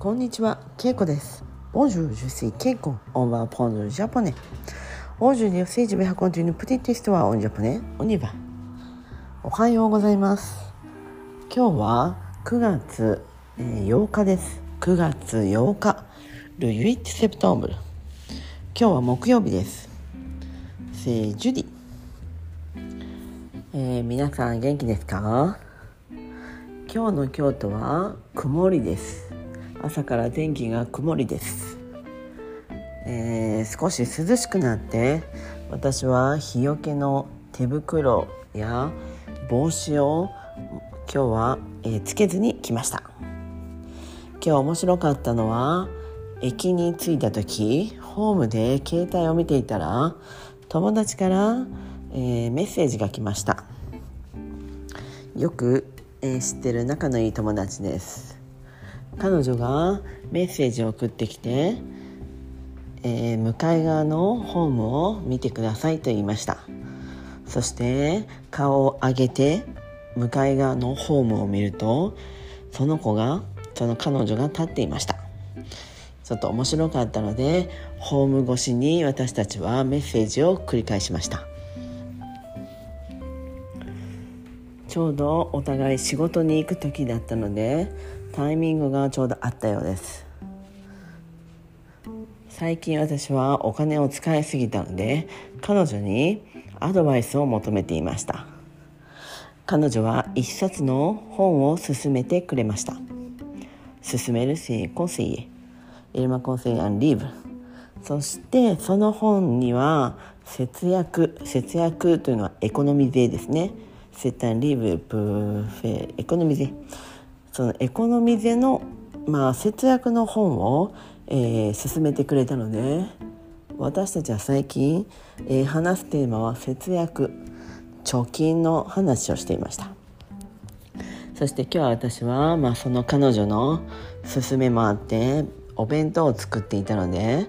こんにちは、ケイコです。Bonjour, je suis Keiko. On va apprendre le japonais. Aujourd'hui aussi, je vais raconter une petite histoire en japonais. On y va. おはようございます。今日は9月8日です。9月8日。Le 8 septembre。今日は木曜日です。C'est jeudi。えー皆さん元気ですか今日の京都は曇りです朝から天気が曇りです、えー少し涼しくなって私は日よけの手袋や帽子を今日は、えーつけずに来ました。今日面白かったのは駅に着いた時ホームで携帯を見ていたら友達から、えーメッセージが来ました。よく、えー知ってる仲のいい友達です。彼女がメッセージを送ってきて、えー向かい側のホームを見てくださいと言いました。そして顔を上げて向かい側のホームを見るとその子がその彼女が立っていました。ちょっと面白かったのでホーム越しに私たちはメッセージを繰り返しました。ちょうどお互い仕事に行く時だったのでタイミングがちょうどあったようです。最近私はお金を使いすぎたので彼女にアドバイスを求めていました。彼女は一冊の本を勧めてくれました。勧めるせコンセイエエルマコンセイアンリーブ。そしてその本には節約節約というのはエコノミ税ですね。セタンリーブプーフェエコノミ税そのエコノミ税の、まあ、節約の本を、えー勧めてくれたので私たちは最近、えー話すテーマは節約。貯金の話をしていました。そして今日は私は、まあ、その彼女の勧めもあってお弁当を作っていたので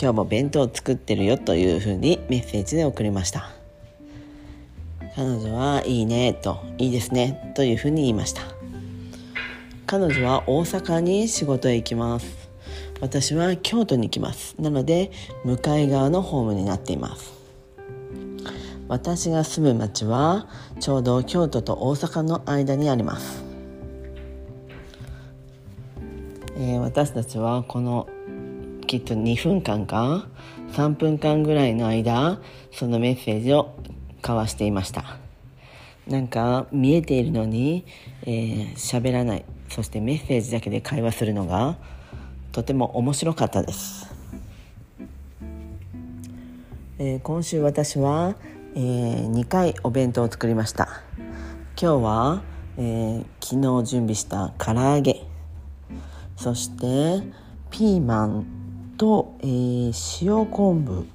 今日も弁当を作ってるよというふうにメッセージで送りました。彼女はいいねといいですねというふうに言いました。彼女は大阪に仕事へ行きます。私は京都に行きます。なので向かい側のホームになっています。私が住む町はちょうど京都と大阪の間にあります、えー私たちはこのきっと2分間か3分間ぐらいの間そのメッセージを交わしていました。なんか見えているのにえー喋、らない。そしてメッセージだけで会話するのがとても面白かったです、えー今週私は、え2回お弁当を作りました。今日は、えー昨日準備した唐揚げ。そしてピーマンと、えー塩昆布。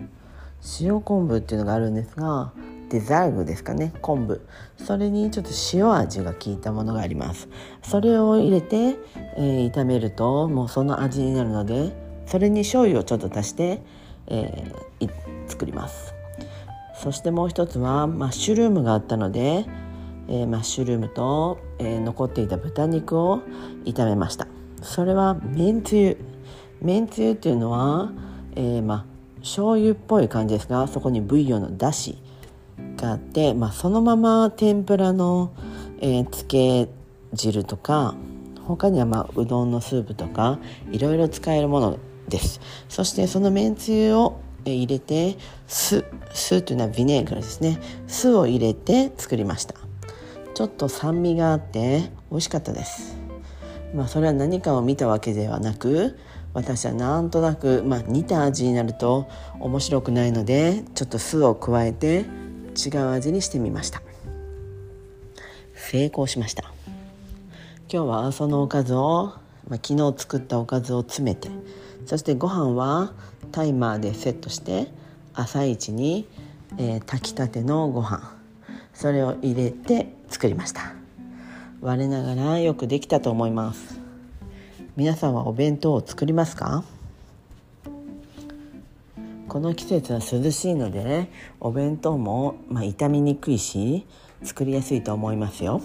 塩昆布っていうのがあるんですがデザーグですかね。昆布。それにちょっと塩味が効いたものがあります。それを入れて、えー炒めるともうその味になるのでそれに醤油をちょっと足して、えーい作ります。そしてもう一つはマッシュルームがあったので、えーマッシュルームと、えー残っていた豚肉を炒めました。それはめんつゆ。めんつゆっていうのは、えーまあ醤油っぽい感じですがそこにブイヨンのだしがあって、まあ、そのまま天ぷらの、えーつけ汁とか他にはまあうどんのスープとかいろいろ使えるものです。そしてそのめんつゆをえー入れて酢酢というのはビネーガーですね。酢を入れて作りました。ちょっと酸味があって美味しかったです。まあそれは何かを見たわけではなく私はなんとなく、まあ、似た味になると面白くないのでちょっと酢を加えて違う味にしてみました。成功しました。今日はそのおかずを、まあ、昨日作ったおかずを詰めてそしてご飯はタイマーでセットして朝一に、えー炊きたてのご飯それを入れて作りました。我ながらよくできたと思います。皆さんはお弁当を作りますか？この季節は涼しいのでねお弁当も、まあ、傷みにくいし作りやすいと思いますよ。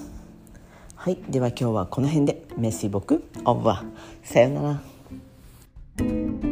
はいでは今日はこの辺で。メッシ僕オブはさよなら。